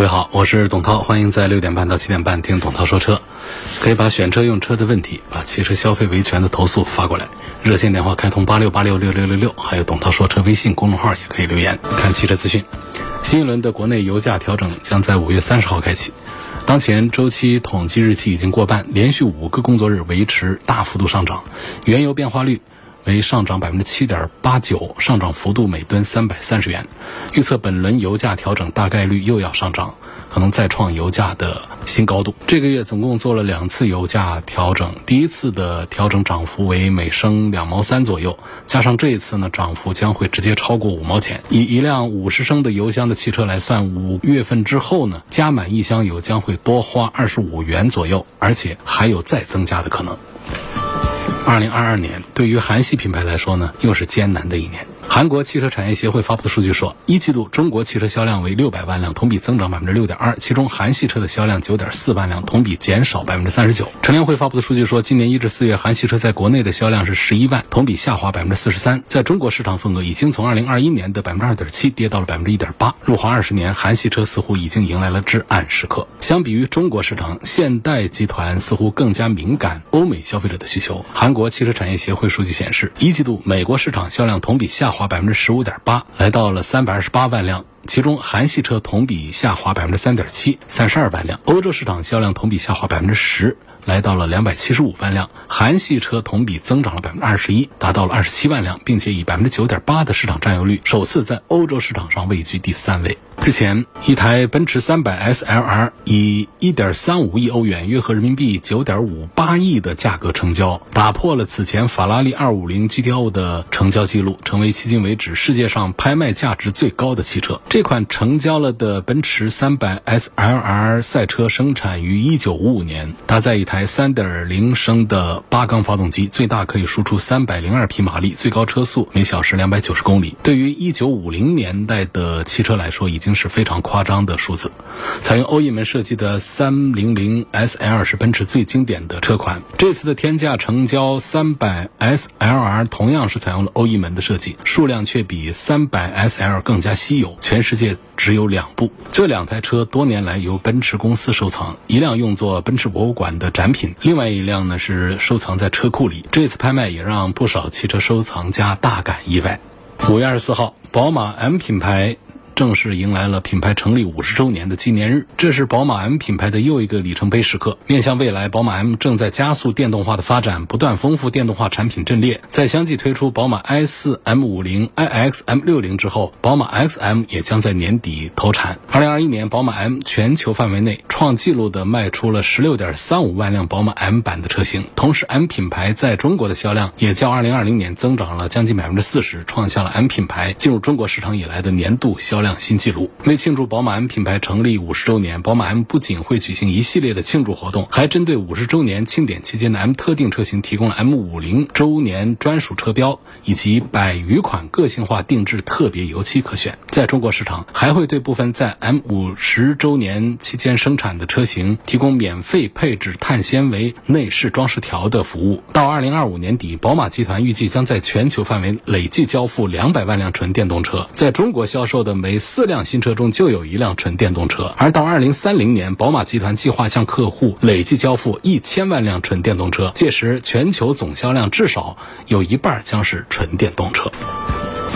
各位好，我是董涛，欢迎在六点半到七点半听董涛说车。可以把选车用车的问题，把汽车消费维权的投诉发过来，热线电话开通八六八六六六六六，还有董涛说车微信公众号也可以留言。看汽车资讯，新一轮的国内油价调整将在五月三十号开启。当前周期统计日期已经过半，连续五个工作日维持大幅度上涨，原油变化率。为上涨百分之七点八九，上涨幅度每吨三百三十元。预测本轮油价调整大概率又要上涨，可能再创油价的新高度。这个月总共做了两次油价调整，第一次的调整涨幅为每升两毛三左右，加上这一次呢，涨幅将会直接超过五毛钱。以一辆五十升的油箱的汽车来算，五月份之后呢，加满一箱油将会多花二十五元左右，而且还有再增加的可能。二零二二年对于韩系品牌来说呢，又是艰难的一年。韩国汽车产业协会发布的数据说，一季度中国汽车销量为六百万辆，同比增长百分之六点二，其中韩系车的销量九点四万辆，同比减少百分之三十九。乘联会发布的数据说，今年一至四月韩系车在国内的销量是十一万，同比下滑百分之四十三，在中国市场份额已经从二零二一年的百分之二点七跌到了百分之一点八。入华二十年，韩系车似乎已经迎来了至暗时刻。相比于中国市场，现代集团似乎更加敏感欧美消费者的需求。韩国汽车产业协会数据显示，一季度美国市场销量同比下滑。滑百分之十五点八，来到了三百二十八万辆，其中韩系车同比下滑百分之三点七，三十二万辆。欧洲市场销量同比下滑百分之十，来到了两百七十五万辆。韩系车同比增长了百分之二十一，达到了二十七万辆，并且以百分之九点八的市场占有率，首次在欧洲市场上位居第三位。之前，一台奔驰 300SLR 以1.35亿欧元（约合人民币9.58亿）的价格成交，打破了此前法拉利250 GTO 的成交记录，成为迄今为止世界上拍卖价值最高的汽车。这款成交了的奔驰 300SLR 赛车生产于1955年，搭载一台3.0升的八缸发动机，最大可以输出302匹马力，最高车速每小时290公里。对于1950年代的汽车来说，已经是非常夸张的数字。采用欧翼门设计的300 SL 是奔驰最经典的车款。这次的天价成交300 SLR 同样是采用了欧翼门的设计，数量却比300 SL 更加稀有，全世界只有两部。这两台车多年来由奔驰公司收藏，一辆用作奔驰博物馆的展品，另外一辆呢是收藏在车库里。这次拍卖也让不少汽车收藏家大感意外。五月二十四号，宝马 M 品牌。正式迎来了品牌成立五十周年的纪念日，这是宝马 M 品牌的又一个里程碑时刻。面向未来，宝马 M 正在加速电动化的发展，不断丰富电动化产品阵列。在相继推出宝马 i4 M50、iX M60 之后，宝马 XM 也将在年底投产。二零二一年，宝马 M 全球范围内创纪录的卖出了十六点三五万辆宝马 M 版的车型，同时 M 品牌在中国的销量也较二零二零年增长了将近百分之四十，创下了 M 品牌进入中国市场以来的年度销量。新纪录。为庆祝宝马 M 品牌成立五十周年，宝马 M 不仅会举行一系列的庆祝活动，还针对五十周年庆典期间的 M 特定车型提供了 M 五零周年专属车标，以及百余款个性化定制特别油漆可选。在中国市场，还会对部分在 M 五十周年期间生产的车型提供免费配置碳纤维内饰装饰条的服务。到二零二五年底，宝马集团预计将在全球范围累计交付两百万辆纯电动车，在中国销售的每每四辆新车中就有一辆纯电动车，而到二零三零年，宝马集团计划向客户累计交付一千万辆纯电动车，届时全球总销量至少有一半将是纯电动车。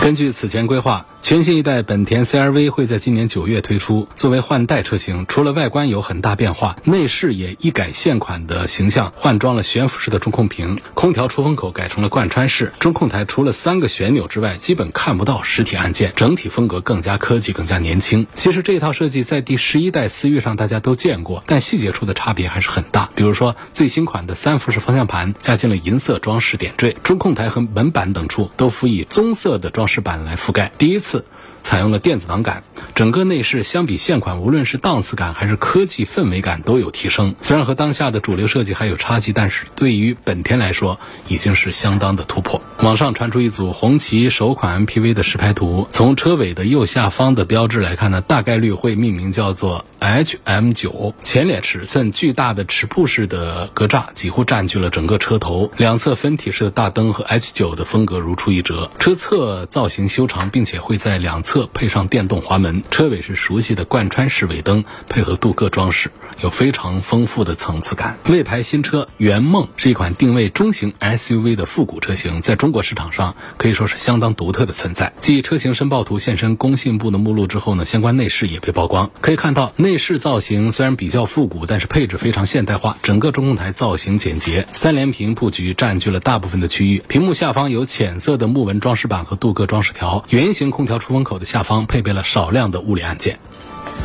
根据此前规划。全新一代本田 CR-V 会在今年九月推出。作为换代车型，除了外观有很大变化，内饰也一改现款的形象，换装了悬浮式的中控屏，空调出风口改成了贯穿式，中控台除了三个旋钮之外，基本看不到实体按键，整体风格更加科技，更加年轻。其实这套设计在第十一代思域上大家都见过，但细节处的差别还是很大。比如说最新款的三辐式方向盘加进了银色装饰点缀，中控台和门板等处都辅以棕色的装石板来覆盖。第一次。采用了电子挡杆，整个内饰相比现款，无论是档次感还是科技氛围感都有提升。虽然和当下的主流设计还有差距，但是对于本田来说已经是相当的突破。网上传出一组红旗首款 MPV 的实拍图，从车尾的右下方的标志来看呢，大概率会命名叫做 HM9。前脸尺寸巨大的齿瀑式的格栅几乎占据了整个车头，两侧分体式的大灯和 H9 的风格如出一辙。车侧造型修长，并且会在两侧配上电动滑门。车尾是熟悉的贯穿式尾灯，配合镀铬装饰，有非常丰富的层次感。魏牌新车圆梦是一款定位中型 SUV 的复古车型，在中国市场上可以说是相当独特的存在。继车型申报图现身工信部的目录之后呢，相关内饰也被曝光。可以看到，内饰造型虽然比较复古，但是配置非常现代化。整个中控台造型简洁，三连屏布局占据了大部分的区域。屏幕下方有浅色的木纹装饰板和镀铬装饰条，圆形空调出风口的下方配备了少量的物理按键。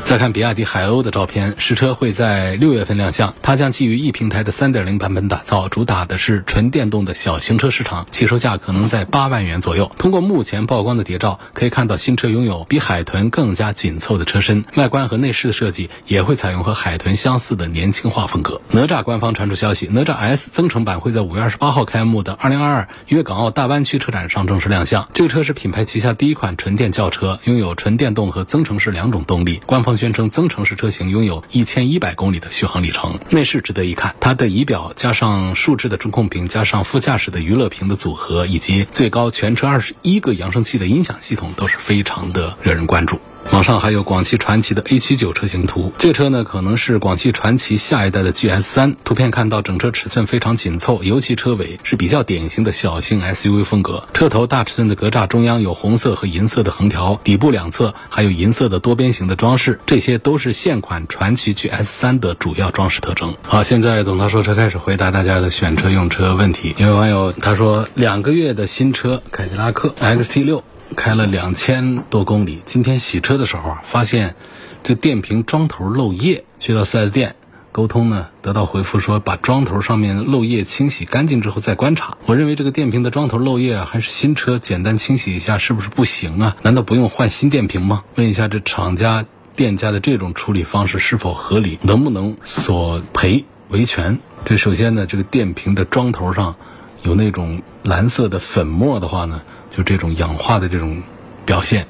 再看比亚迪海鸥的照片，实车会在六月份亮相。它将基于 E 平台的3.0版本打造，主打的是纯电动的小型车市场，起售价可能在八万元左右。通过目前曝光的谍照，可以看到新车拥有比海豚更加紧凑的车身，外观和内饰的设计也会采用和海豚相似的年轻化风格。哪吒官方传出消息，哪吒 S 增程版会在五月二十八号开幕的2022粤港澳大湾区车展上正式亮相。这个车是品牌旗下第一款纯电轿车，拥有纯电动和增程式两种动力。官方宣称增程式车型拥有一千一百公里的续航里程。内饰值得一看，它的仪表加上竖置的中控屏，加上副驾驶的娱乐屏的组合，以及最高全车二十一个扬声器的音响系统，都是非常的惹人关注。网上还有广汽传祺的 A79 车型图，这车呢可能是广汽传祺下一代的 GS3。图片看到整车尺寸非常紧凑，尤其车尾是比较典型的小型 SUV 风格。车头大尺寸的格栅中央有红色和银色的横条，底部两侧还有银色的多边形的装饰，这些都是现款传祺 GS3 的主要装饰特征。好，现在董涛说车开始回答大家的选车用车问题。有位网友他说，两个月的新车凯迪拉克 XT6。开了两千多公里，今天洗车的时候啊，发现这电瓶桩头漏液，去到 4S 店沟通呢，得到回复说把桩头上面漏液清洗干净之后再观察。我认为这个电瓶的桩头漏液啊，还是新车简单清洗一下是不是不行啊？难道不用换新电瓶吗？问一下这厂家店家的这种处理方式是否合理？能不能索赔维权？这首先呢，这个电瓶的桩头上有那种蓝色的粉末的话呢？就这种氧化的这种表现，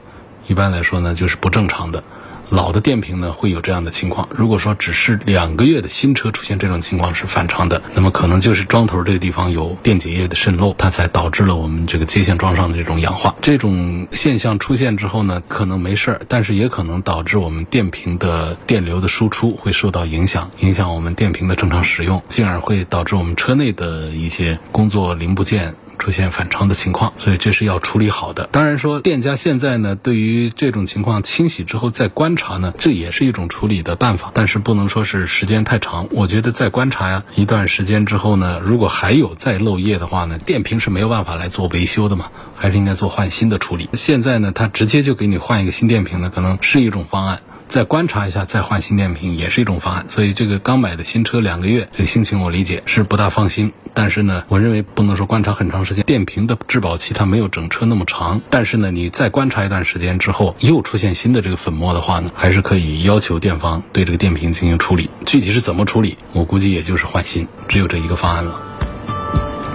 一般来说呢，就是不正常的。老的电瓶呢会有这样的情况。如果说只是两个月的新车出现这种情况是反常的，那么可能就是桩头这个地方有电解液的渗漏，它才导致了我们这个接线桩上的这种氧化。这种现象出现之后呢，可能没事儿，但是也可能导致我们电瓶的电流的输出会受到影响，影响我们电瓶的正常使用，进而会导致我们车内的一些工作零部件。出现反常的情况，所以这是要处理好的。当然说，店家现在呢，对于这种情况清洗之后再观察呢，这也是一种处理的办法，但是不能说是时间太长。我觉得再观察呀一段时间之后呢，如果还有再漏液的话呢，电瓶是没有办法来做维修的嘛，还是应该做换新的处理。现在呢，他直接就给你换一个新电瓶呢，可能是一种方案。再观察一下，再换新电瓶也是一种方案。所以这个刚买的新车两个月，这个心情我理解是不大放心。但是呢，我认为不能说观察很长时间，电瓶的质保期它没有整车那么长。但是呢，你再观察一段时间之后，又出现新的这个粉末的话呢，还是可以要求店方对这个电瓶进行处理。具体是怎么处理，我估计也就是换新，只有这一个方案了。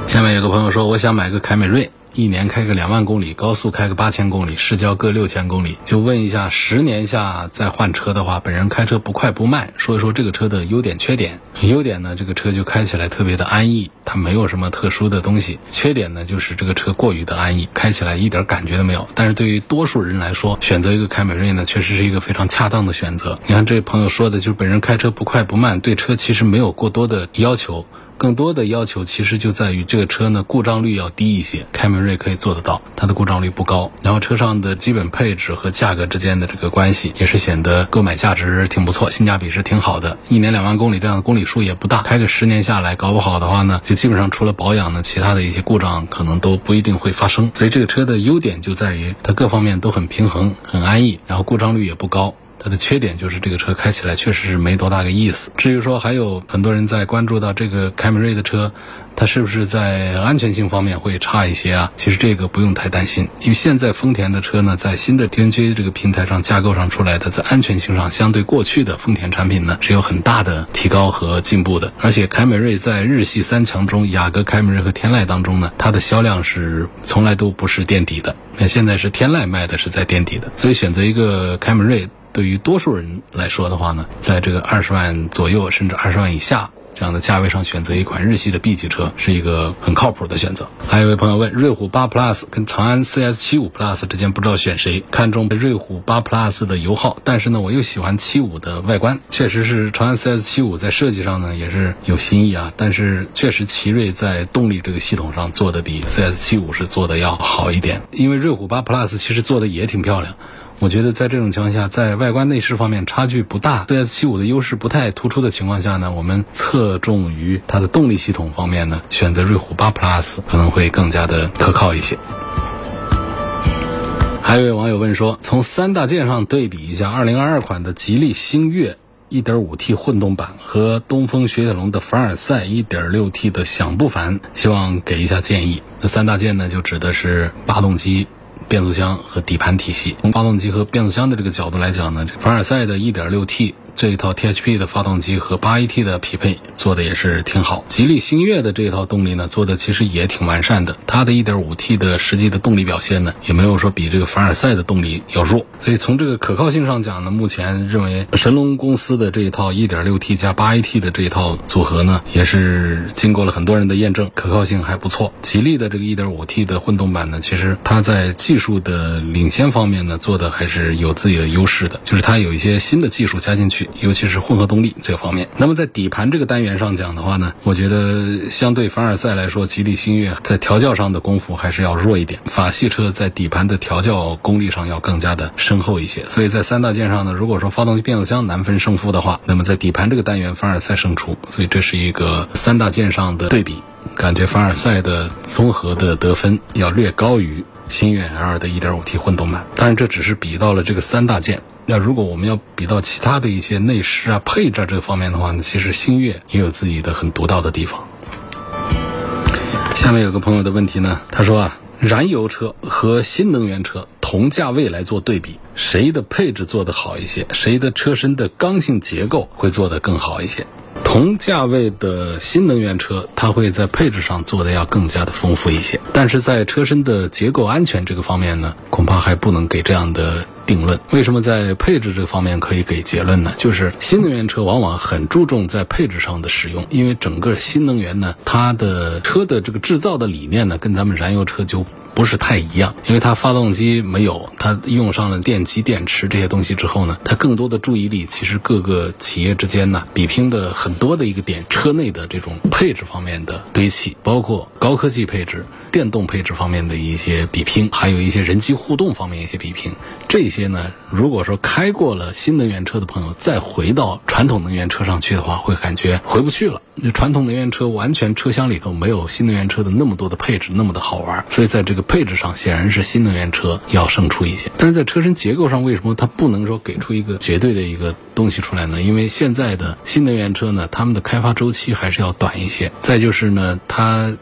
下面有个朋友说，我想买个凯美瑞。一年开个两万公里，高速开个八千公里，市郊各六千公里，就问一下，十年下再换车的话，本人开车不快不慢，说一说这个车的优点缺点。优点呢，这个车就开起来特别的安逸，它没有什么特殊的东西。缺点呢，就是这个车过于的安逸，开起来一点感觉都没有。但是对于多数人来说，选择一个凯美瑞呢，确实是一个非常恰当的选择。你看这位朋友说的，就是本人开车不快不慢，对车其实没有过多的要求。更多的要求其实就在于这个车呢故障率要低一些，凯美瑞可以做得到，它的故障率不高。然后车上的基本配置和价格之间的这个关系也是显得购买价值挺不错，性价比是挺好的。一年两万公里这样的公里数也不大，开个十年下来，搞不好的话呢，就基本上除了保养呢，其他的一些故障可能都不一定会发生。所以这个车的优点就在于它各方面都很平衡、很安逸，然后故障率也不高。它的缺点就是这个车开起来确实是没多大个意思。至于说还有很多人在关注到这个凯美瑞的车。它是不是在安全性方面会差一些啊？其实这个不用太担心，因为现在丰田的车呢，在新的 TNGA 这个平台上架构上出来的，在安全性上相对过去的丰田产品呢是有很大的提高和进步的。而且凯美瑞在日系三强中，雅阁、凯美瑞和天籁当中呢，它的销量是从来都不是垫底的。那现在是天籁卖的是在垫底的，所以选择一个凯美瑞，对于多数人来说的话呢，在这个二十万左右甚至二十万以下。这样的价位上选择一款日系的 B 级车是一个很靠谱的选择。还有一位朋友问，瑞虎八 Plus 跟长安 CS 七五 Plus 之间不知道选谁？看中瑞虎八 Plus 的油耗，但是呢，我又喜欢七五的外观。确实是长安 CS 七五在设计上呢也是有新意啊，但是确实奇瑞在动力这个系统上做的比 CS 七五是做的要好一点。因为瑞虎八 Plus 其实做的也挺漂亮。我觉得在这种情况下，在外观内饰方面差距不大，CS75 的优势不太突出的情况下呢，我们侧重于它的动力系统方面呢，选择瑞虎8 Plus 可能会更加的可靠一些。还有一位网友问说，从三大件上对比一下2022款的吉利星越 1.5T 混动版和东风雪铁龙的凡尔赛 1.6T 的享不凡，希望给一下建议。那三大件呢，就指的是发动机。变速箱和底盘体系，从发动机和变速箱的这个角度来讲呢，这凡尔赛的 1.6T。这一套 THP 的发动机和 8AT 的匹配做的也是挺好。吉利星越的这一套动力呢，做的其实也挺完善的。它的 1.5T 的实际的动力表现呢，也没有说比这个凡尔赛的动力要弱。所以从这个可靠性上讲呢，目前认为神龙公司的这一套 1.6T 加 8AT 的这一套组合呢，也是经过了很多人的验证，可靠性还不错。吉利的这个 1.5T 的混动版呢，其实它在技术的领先方面呢，做的还是有自己的优势的，就是它有一些新的技术加进去。尤其是混合动力这方面。那么在底盘这个单元上讲的话呢，我觉得相对凡尔赛来说，吉利星越在调教上的功夫还是要弱一点。法系车在底盘的调教功力上要更加的深厚一些。所以在三大件上呢，如果说发动机、变速箱难分胜负的话，那么在底盘这个单元，凡尔赛胜出。所以这是一个三大件上的对比，感觉凡尔赛的综合的得分要略高于星越 L 的 1.5T 混动版。当然，这只是比到了这个三大件。那如果我们要比到其他的一些内饰啊、配置这个方面的话呢，其实星越也有自己的很独到的地方。下面有个朋友的问题呢，他说啊，燃油车和新能源车同价位来做对比，谁的配置做得好一些？谁的车身的刚性结构会做得更好一些？同价位的新能源车，它会在配置上做的要更加的丰富一些，但是在车身的结构安全这个方面呢，恐怕还不能给这样的。定论为什么在配置这方面可以给结论呢？就是新能源车往往很注重在配置上的使用，因为整个新能源呢，它的车的这个制造的理念呢，跟咱们燃油车就不是太一样。因为它发动机没有，它用上了电机、电池这些东西之后呢，它更多的注意力其实各个企业之间呢，比拼的很多的一个点，车内的这种配置方面的堆砌，包括高科技配置。电动配置方面的一些比拼，还有一些人机互动方面一些比拼，这些呢，如果说开过了新能源车的朋友再回到传统能源车上去的话，会感觉回不去了。传统能源车完全车厢里头没有新能源车的那么多的配置，那么的好玩。所以在这个配置上，显然是新能源车要胜出一些。但是在车身结构上，为什么它不能说给出一个绝对的一个东西出来呢？因为现在的新能源车呢，他们的开发周期还是要短一些。再就是呢，它。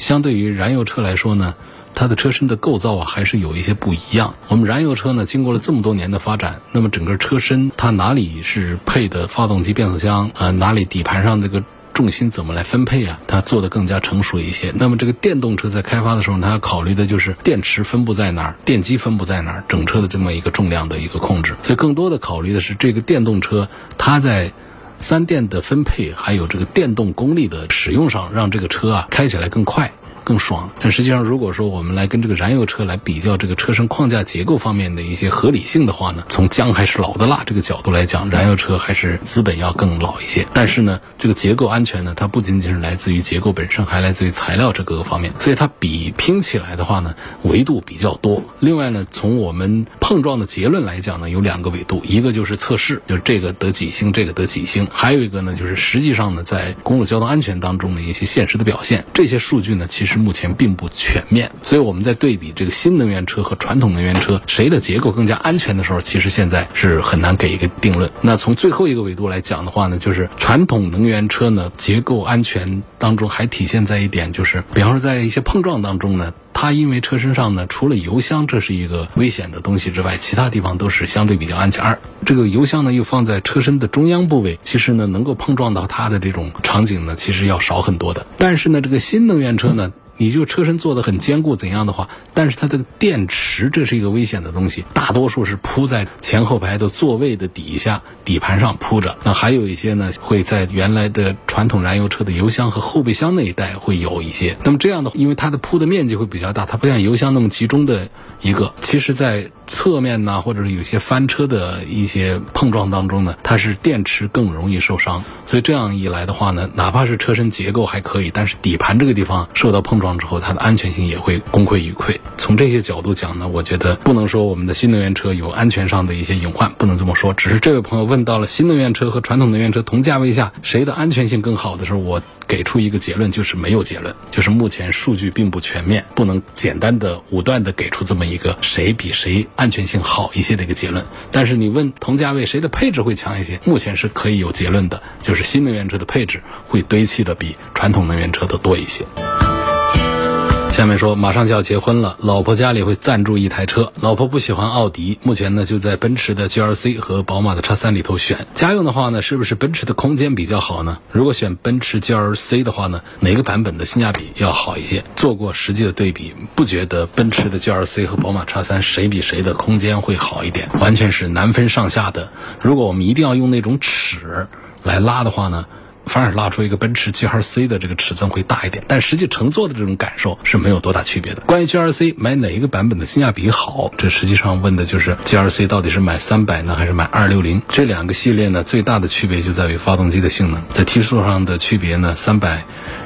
相对于燃油车来说呢，它的车身的构造啊还是有一些不一样。我们燃油车呢，经过了这么多年的发展，那么整个车身它哪里是配的发动机、变速箱啊？哪里底盘上这个重心怎么来分配啊？它做的更加成熟一些。那么这个电动车在开发的时候，它要考虑的就是电池分布在哪儿，电机分布在哪儿，整车的这么一个重量的一个控制。所以更多的考虑的是这个电动车它在。三电的分配，还有这个电动功率的使用上，让这个车啊开起来更快。更爽，但实际上，如果说我们来跟这个燃油车来比较这个车身框架结构方面的一些合理性的话呢，从姜还是老的辣这个角度来讲，燃油车还是资本要更老一些。但是呢，这个结构安全呢，它不仅仅是来自于结构本身，还来自于材料这各个方面，所以它比拼起来的话呢，维度比较多。另外呢，从我们碰撞的结论来讲呢，有两个维度，一个就是测试，就是这个得几星，这个得几星；还有一个呢，就是实际上呢，在公路交通安全当中的一些现实的表现。这些数据呢，其实。目前并不全面。所以我们在对比这个新能源车和传统能源车谁的结构更加安全的时候，其实现在是很难给一个定论。那从最后一个维度来讲的话呢，就是传统能源车呢结构安全当中还体现在一点，就是比方说在一些碰撞当中呢。它因为车身上呢，除了油箱这是一个危险的东西之外，其他地方都是相对比较安全。二这个油箱呢又放在车身的中央部位，其实呢能够碰撞到它的这种场景呢，其实要少很多的。但是呢，这个新能源车呢。你就车身做的很坚固怎样的话，但是它的电池这是一个危险的东西，大多数是铺在前后排的座位的底下底盘上铺着。那还有一些呢，会在原来的传统燃油车的油箱和后备箱那一带会有一些。那么这样的，因为它的铺的面积会比较大，它不像油箱那么集中的一个。其实，在侧面呢，或者是有些翻车的一些碰撞当中呢，它是电池更容易受伤。所以这样一来的话呢，哪怕是车身结构还可以，但是底盘这个地方受到碰撞。之后，它的安全性也会功亏一篑。从这些角度讲呢，我觉得不能说我们的新能源车有安全上的一些隐患，不能这么说。只是这位朋友问到了新能源车和传统能源车同价位下谁的安全性更好的时候，我给出一个结论，就是没有结论，就是目前数据并不全面，不能简单的武断的给出这么一个谁比谁安全性好一些的一个结论。但是你问同价位谁的配置会强一些，目前是可以有结论的，就是新能源车的配置会堆砌的比传统能源车的多一些。下面说，马上就要结婚了，老婆家里会赞助一台车。老婆不喜欢奥迪，目前呢就在奔驰的 GLC 和宝马的叉三里头选。家用的话呢，是不是奔驰的空间比较好呢？如果选奔驰 GLC 的话呢，哪个版本的性价比要好一些？做过实际的对比，不觉得奔驰的 GLC 和宝马叉三谁比谁的空间会好一点，完全是难分上下的。如果我们一定要用那种尺来拉的话呢？反而拉出一个奔驰 G R C 的这个尺寸会大一点，但实际乘坐的这种感受是没有多大区别的。关于 G R C 买哪一个版本的性价比好，这实际上问的就是 G R C 到底是买三百呢，还是买二六零？这两个系列呢，最大的区别就在于发动机的性能，在提速上的区别呢，三百。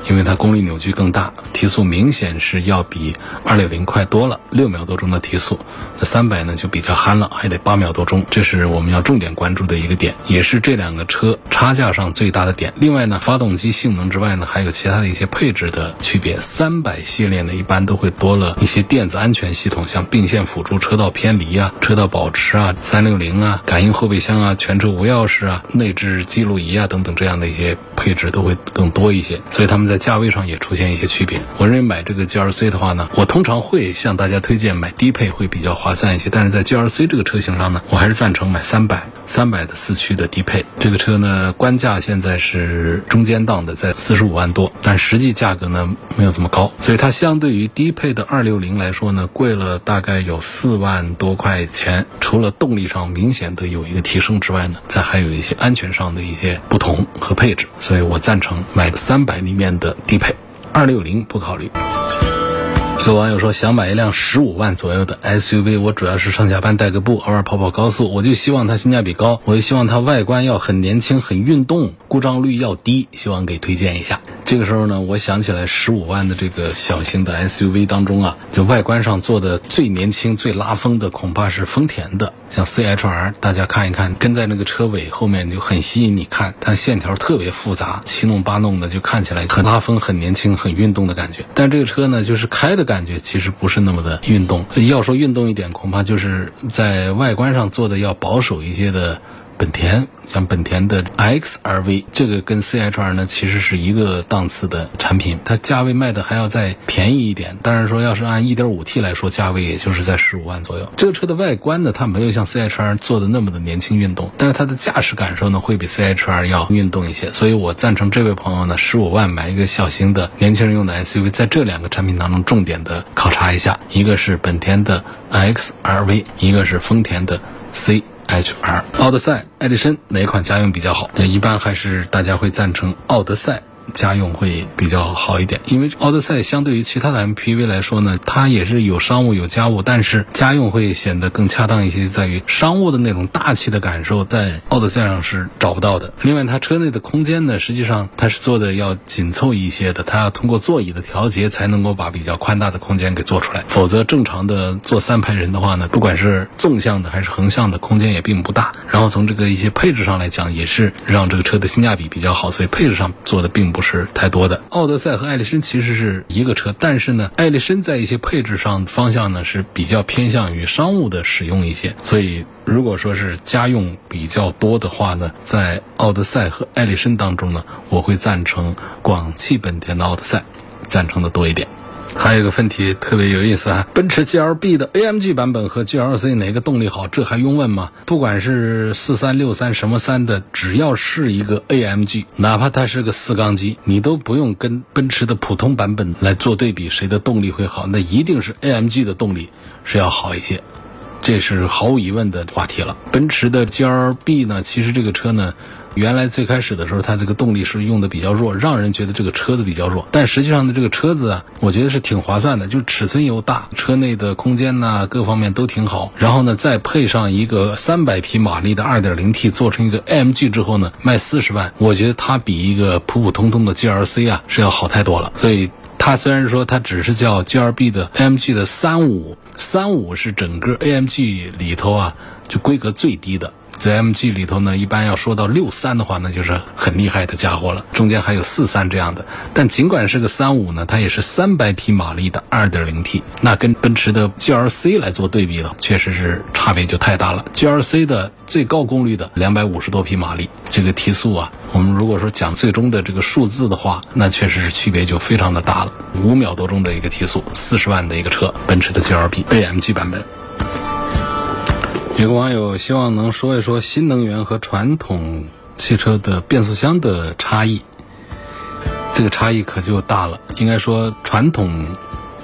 因为它功率扭矩更大，提速明显是要比二六零快多了，六秒多钟的提速。那三百呢就比较憨了，还得八秒多钟，这是我们要重点关注的一个点，也是这两个车差价上最大的点。另外呢，发动机性能之外呢，还有其他的一些配置的区别。三百系列呢，一般都会多了一些电子安全系统，像并线辅助、车道偏离啊、车道保持啊、三六零啊、感应后备箱啊、全车无钥匙啊、内置记录仪啊等等这样的一些配置都会更多一些。所以他们在在价位上也出现一些区别。我认为买这个 G L C 的话呢，我通常会向大家推荐买低配会比较划算一些。但是在 G L C 这个车型上呢，我还是赞成买三百三百的四驱的低配。这个车呢，官价现在是中间档的，在四十五万多，但实际价格呢没有这么高，所以它相对于低配的二六零来说呢，贵了大概有四万多块钱。除了动力上明显的有一个提升之外呢，再还有一些安全上的一些不同和配置，所以我赞成买三百里面的。的低配，二六零不考虑。有网友说想买一辆十五万左右的 SUV，我主要是上下班带个步，偶尔跑跑高速，我就希望它性价比高，我就希望它外观要很年轻、很运动，故障率要低，希望给推荐一下。这个时候呢，我想起来十五万的这个小型的 SUV 当中啊，就外观上做的最年轻、最拉风的，恐怕是丰田的，像 CHR，大家看一看，跟在那个车尾后面就很吸引你看，它线条特别复杂，七弄八弄的，就看起来很拉风、很年轻、很运动的感觉。但这个车呢，就是开的感。感觉其实不是那么的运动，要说运动一点，恐怕就是在外观上做的要保守一些的。本田像本田的 X R V，这个跟 C H R 呢其实是一个档次的产品，它价位卖的还要再便宜一点。当然说要是按 1.5T 来说，价位也就是在十五万左右。这个车的外观呢，它没有像 C H R 做的那么的年轻运动，但是它的驾驶感受呢会比 C H R 要运动一些。所以我赞成这位朋友呢，十五万买一个小型的年轻人用的 S U V，在这两个产品当中重点的考察一下，一个是本田的 X R V，一个是丰田的 C。H R 奥德赛、艾力绅哪款家用比较好？那一般还是大家会赞成奥德赛。家用会比较好一点，因为奥德赛相对于其他的 MPV 来说呢，它也是有商务有家务，但是家用会显得更恰当一些，在于商务的那种大气的感受，在奥德赛上是找不到的。另外，它车内的空间呢，实际上它是做的要紧凑一些的，它要通过座椅的调节才能够把比较宽大的空间给做出来，否则正常的坐三排人的话呢，不管是纵向的还是横向的空间也并不大。然后从这个一些配置上来讲，也是让这个车的性价比比较好，所以配置上做的并不。是太多的。奥德赛和艾力绅其实是一个车，但是呢，艾力绅在一些配置上方向呢是比较偏向于商务的使用一些，所以如果说是家用比较多的话呢，在奥德赛和艾力绅当中呢，我会赞成广汽本田的奥德赛，赞成的多一点。还有一个问题特别有意思啊，奔驰 GLB 的 AMG 版本和 GLC 哪个动力好？这还用问吗？不管是四三六三什么三的，只要是一个 AMG，哪怕它是个四缸机，你都不用跟奔驰的普通版本来做对比，谁的动力会好？那一定是 AMG 的动力是要好一些，这是毫无疑问的话题了。奔驰的 GLB 呢，其实这个车呢。原来最开始的时候，它这个动力是用的比较弱，让人觉得这个车子比较弱。但实际上呢，这个车子啊，我觉得是挺划算的，就尺寸又大，车内的空间呐，各方面都挺好。然后呢，再配上一个三百匹马力的二点零 T，做成一个 AMG 之后呢，卖四十万，我觉得它比一个普普通通的 GLC 啊是要好太多了。所以它虽然说它只是叫 GLB 的 AMG 的三五，三五是整个 AMG 里头啊就规格最低的。在 MG 里头呢，一般要说到六三的话，那就是很厉害的家伙了。中间还有四三这样的，但尽管是个三五呢，它也是三百匹马力的二点零 T，那跟奔驰的 GLC 来做对比了，确实是差别就太大了。GLC 的最高功率的两百五十多匹马力，这个提速啊，我们如果说讲最终的这个数字的话，那确实是区别就非常的大了。五秒多钟的一个提速，四十万的一个车，奔驰的 GLB AMG 版本。有个网友希望能说一说新能源和传统汽车的变速箱的差异，这个差异可就大了。应该说，传统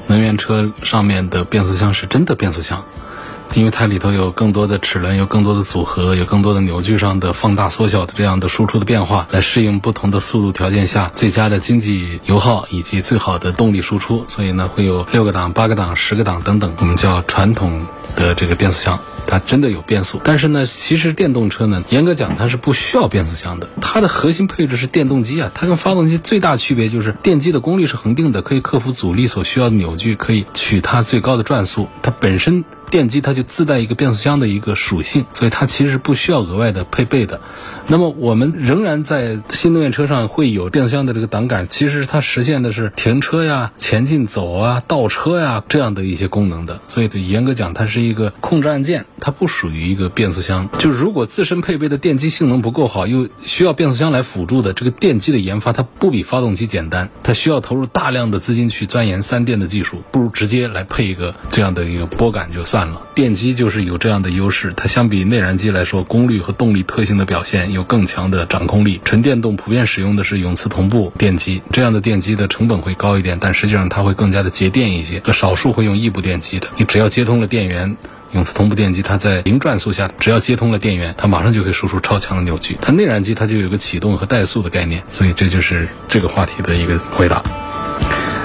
能源车上面的变速箱是真的变速箱，因为它里头有更多的齿轮，有更多的组合，有更多的扭矩上的放大、缩小的这样的输出的变化，来适应不同的速度条件下最佳的经济油耗以及最好的动力输出。所以呢，会有六个档、八个档、十个档等等，我们叫传统的这个变速箱。它真的有变速，但是呢，其实电动车呢，严格讲它是不需要变速箱的。它的核心配置是电动机啊，它跟发动机最大区别就是电机的功率是恒定的，可以克服阻力所需要的扭矩，可以取它最高的转速。它本身电机它就自带一个变速箱的一个属性，所以它其实不需要额外的配备的。那么我们仍然在新能源车上会有变速箱的这个档杆，其实它实现的是停车呀、前进走啊、倒车呀这样的一些功能的。所以严格讲，它是一个控制按键。它不属于一个变速箱，就如果自身配备的电机性能不够好，又需要变速箱来辅助的这个电机的研发，它不比发动机简单，它需要投入大量的资金去钻研三电的技术，不如直接来配一个这样的一个拨杆就算了。电机就是有这样的优势，它相比内燃机来说，功率和动力特性的表现有更强的掌控力。纯电动普遍使用的是永磁同步电机，这样的电机的成本会高一点，但实际上它会更加的节电一些。和少数会用异步电机的，你只要接通了电源。永磁同步电机，它在零转速下，只要接通了电源，它马上就可以输出超强的扭矩。它内燃机它就有个启动和怠速的概念，所以这就是这个话题的一个回答。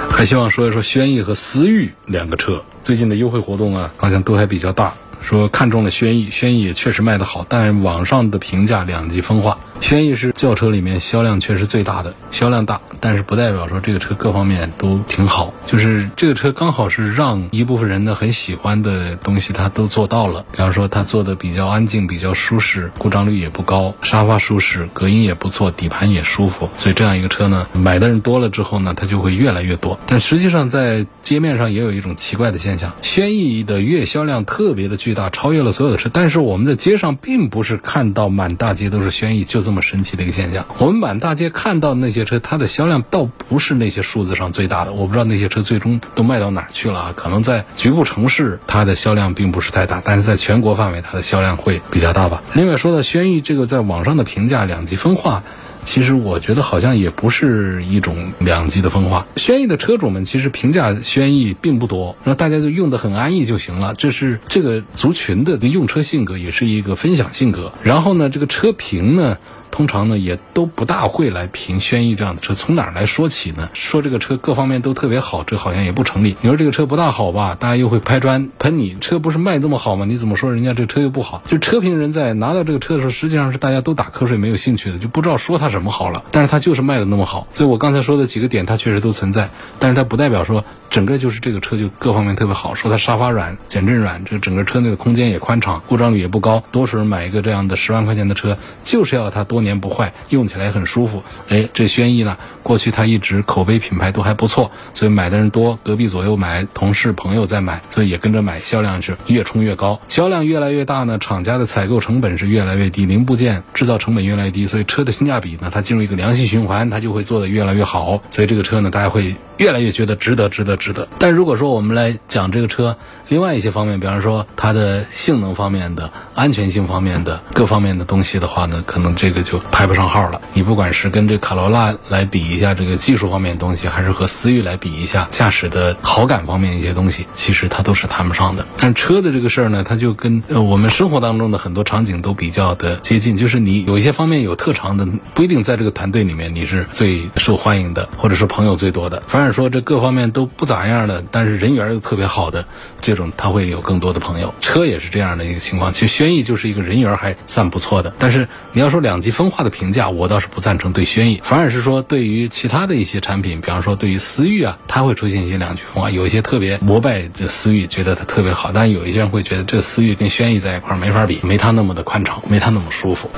还希望说一说轩逸和思域两个车最近的优惠活动啊，好像都还比较大。说看中了轩逸，轩逸也确实卖得好，但网上的评价两极分化。轩逸是轿车里面销量确实最大的，销量大，但是不代表说这个车各方面都挺好。就是这个车刚好是让一部分人呢很喜欢的东西，它都做到了。比方说它做的比较安静、比较舒适，故障率也不高，沙发舒适，隔音也不错，底盘也舒服。所以这样一个车呢，买的人多了之后呢，它就会越来越多。但实际上在街面上也有一种奇怪的现象，轩逸的月销量特别的巨大，超越了所有的车。但是我们在街上并不是看到满大街都是轩逸，就这么神奇的一个现象。我们满大街看到那些车，它的销量倒不是那些数字上最大的。我不知道那些车最终都卖到哪儿去了啊？可能在局部城市，它的销量并不是太大，但是在全国范围，它的销量会比较大吧。另外说到轩逸这个，在网上的评价两极分化。其实我觉得好像也不是一种两极的分化。轩逸的车主们其实评价轩逸并不多，那大家就用的很安逸就行了。这是这个族群的用车性格，也是一个分享性格。然后呢，这个车评呢。通常呢，也都不大会来评轩逸这样的车。从哪儿来说起呢？说这个车各方面都特别好，这好像也不成立。你说这个车不大好吧，大家又会拍砖喷你。车不是卖这么好吗？你怎么说人家这车又不好？就车评人在拿到这个车的时候，实际上是大家都打瞌睡、没有兴趣的，就不知道说它什么好了。但是它就是卖的那么好，所以我刚才说的几个点，它确实都存在。但是它不代表说整个就是这个车就各方面特别好。说它沙发软、减震软，这个整个车内的空间也宽敞，故障率也不高。多数人买一个这样的十万块钱的车，就是要它多年不坏，用起来很舒服。哎，这轩逸呢，过去它一直口碑品牌都还不错，所以买的人多，隔壁左右买，同事朋友在买，所以也跟着买，销量是越冲越高。销量越来越大呢，厂家的采购成本是越来越低，零部件制造成本越来越低，所以车的性价比呢，它进入一个良性循环，它就会做得越来越好。所以这个车呢，大家会越来越觉得值得，值得，值得。但如果说我们来讲这个车另外一些方面，比方说它的性能方面的、安全性方面的各方面的东西的话呢，可能这个就排不上号了。你不管是跟这卡罗拉来比一下这个技术方面的东西，还是和思域来比一下驾驶的好感方面一些东西，其实它都是谈不上的。但车的这个事儿呢，它就跟呃我们生活当中的很多场景都比较的接近，就是你有一些方面有特长的，不一定在这个团队里面你是最受欢迎的，或者是朋友最多的。反而说这各方面都不咋样的，但是人缘又特别好的这种，他会有更多的朋友。车也是这样的一个情况。其实轩逸就是一个人缘还算不错的，但是你要说两极分化的评价，我倒是不赞成对轩逸，反而是说对于其他的一些产品，比方说对于思域啊，它会出现一些两极分化。有一些特别膜拜这思域，觉得它特别好，但有一些人会觉得这思域跟轩逸在一块没法比，没它那么的宽敞，没它那么舒服。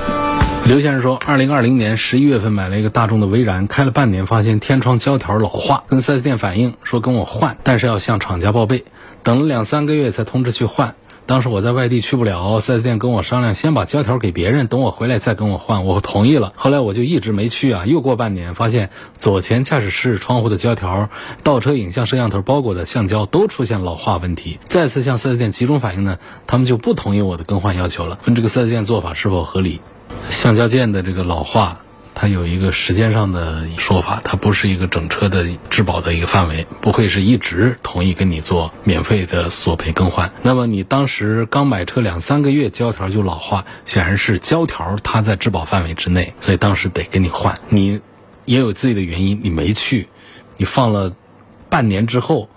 刘先生说，二零二零年十一月份买了一个大众的威然，开了半年，发现天窗胶条老化，跟 4S 店反映说跟我换，但是要向厂家报备，等了两三个月才通知去换。当时我在外地去不了，4S 店跟我商量，先把胶条给别人，等我回来再跟我换，我同意了。后来我就一直没去啊，又过半年，发现左前驾驶室窗户的胶条、倒车影像摄像头包裹的橡胶都出现老化问题。再次向 4S 店集中反映呢，他们就不同意我的更换要求了，问这个 4S 店做法是否合理。橡胶件的这个老化。它有一个时间上的说法，它不是一个整车的质保的一个范围，不会是一直同意跟你做免费的索赔更换。那么你当时刚买车两三个月，胶条就老化，显然是胶条它在质保范围之内，所以当时得跟你换。你也有自己的原因，你没去，你放了半年之后。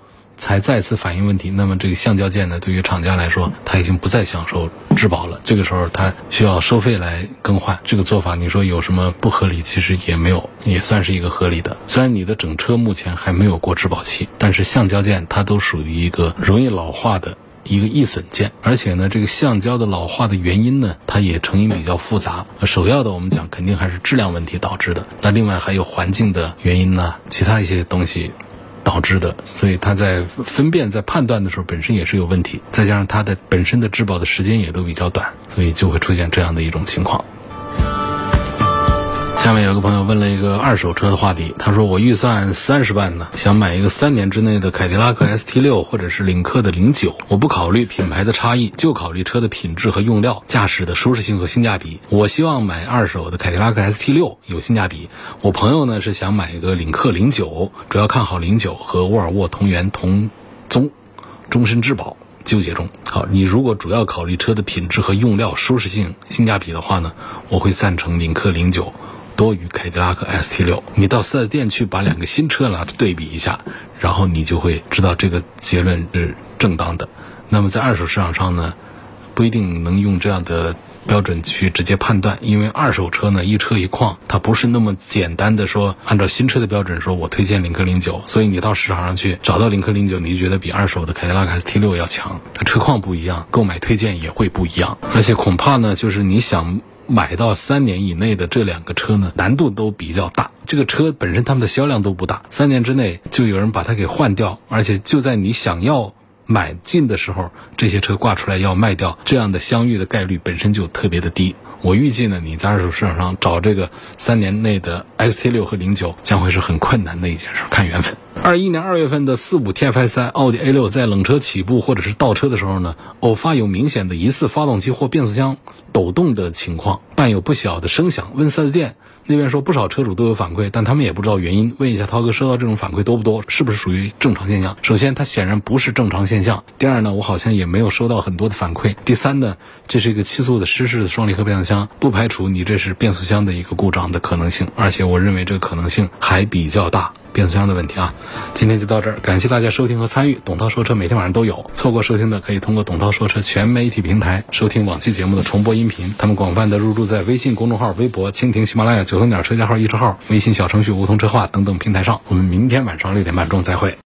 才再次反映问题，那么这个橡胶件呢，对于厂家来说，它已经不再享受质保了。这个时候，它需要收费来更换。这个做法，你说有什么不合理？其实也没有，也算是一个合理的。虽然你的整车目前还没有过质保期，但是橡胶件它都属于一个容易老化的一个易损件，而且呢，这个橡胶的老化的原因呢，它也成因比较复杂。首要的，我们讲肯定还是质量问题导致的。那另外还有环境的原因呢，其他一些东西。导致的，所以它在分辨、在判断的时候本身也是有问题，再加上它的本身的质保的时间也都比较短，所以就会出现这样的一种情况。下面有个朋友问了一个二手车的话题，他说我预算三十万呢，想买一个三年之内的凯迪拉克 ST 六或者是领克的零九，我不考虑品牌的差异，就考虑车的品质和用料、驾驶的舒适性和性价比。我希望买二手的凯迪拉克 ST 六有性价比。我朋友呢是想买一个领克零九，主要看好零九和沃尔沃同源同宗，终身质保。纠结中。好，你如果主要考虑车的品质和用料、舒适性、性价比的话呢，我会赞成领克零九。多于凯迪拉克 ST 六，你到 4S 店去把两个新车拿对比一下，然后你就会知道这个结论是正当的。那么在二手市场上呢，不一定能用这样的标准去直接判断，因为二手车呢一车一况，它不是那么简单的说按照新车的标准说我推荐领克零九，所以你到市场上去找到领克零九，你就觉得比二手的凯迪拉克 ST 六要强，它车况不一样，购买推荐也会不一样，而且恐怕呢就是你想。买到三年以内的这两个车呢，难度都比较大。这个车本身他们的销量都不大，三年之内就有人把它给换掉，而且就在你想要买进的时候，这些车挂出来要卖掉，这样的相遇的概率本身就特别的低。我预计呢，你在二手市场上找这个三年内的 XT 六和零九将会是很困难的一件事，看缘分。二一年二月份的四五 TFSI 奥迪 A 六在冷车起步或者是倒车的时候呢，偶发有明显的疑似发动机或变速箱抖动的情况，伴有不小的声响。问 4S 店。那边说不少车主都有反馈，但他们也不知道原因。问一下涛哥，收到这种反馈多不多？是不是属于正常现象？首先，它显然不是正常现象。第二呢，我好像也没有收到很多的反馈。第三呢，这是一个七速的湿式的双离合变速箱，不排除你这是变速箱的一个故障的可能性。而且我认为这个可能性还比较大。变速箱的问题啊，今天就到这儿，感谢大家收听和参与。董涛说车每天晚上都有，错过收听的可以通过董涛说车全媒体平台收听往期节目的重播音频。他们广泛的入驻在微信公众号、微博、蜻蜓、喜马拉雅、九三点车架号、易车号、微信小程序梧桐车话等等平台上。我们明天晚上六点半钟再会。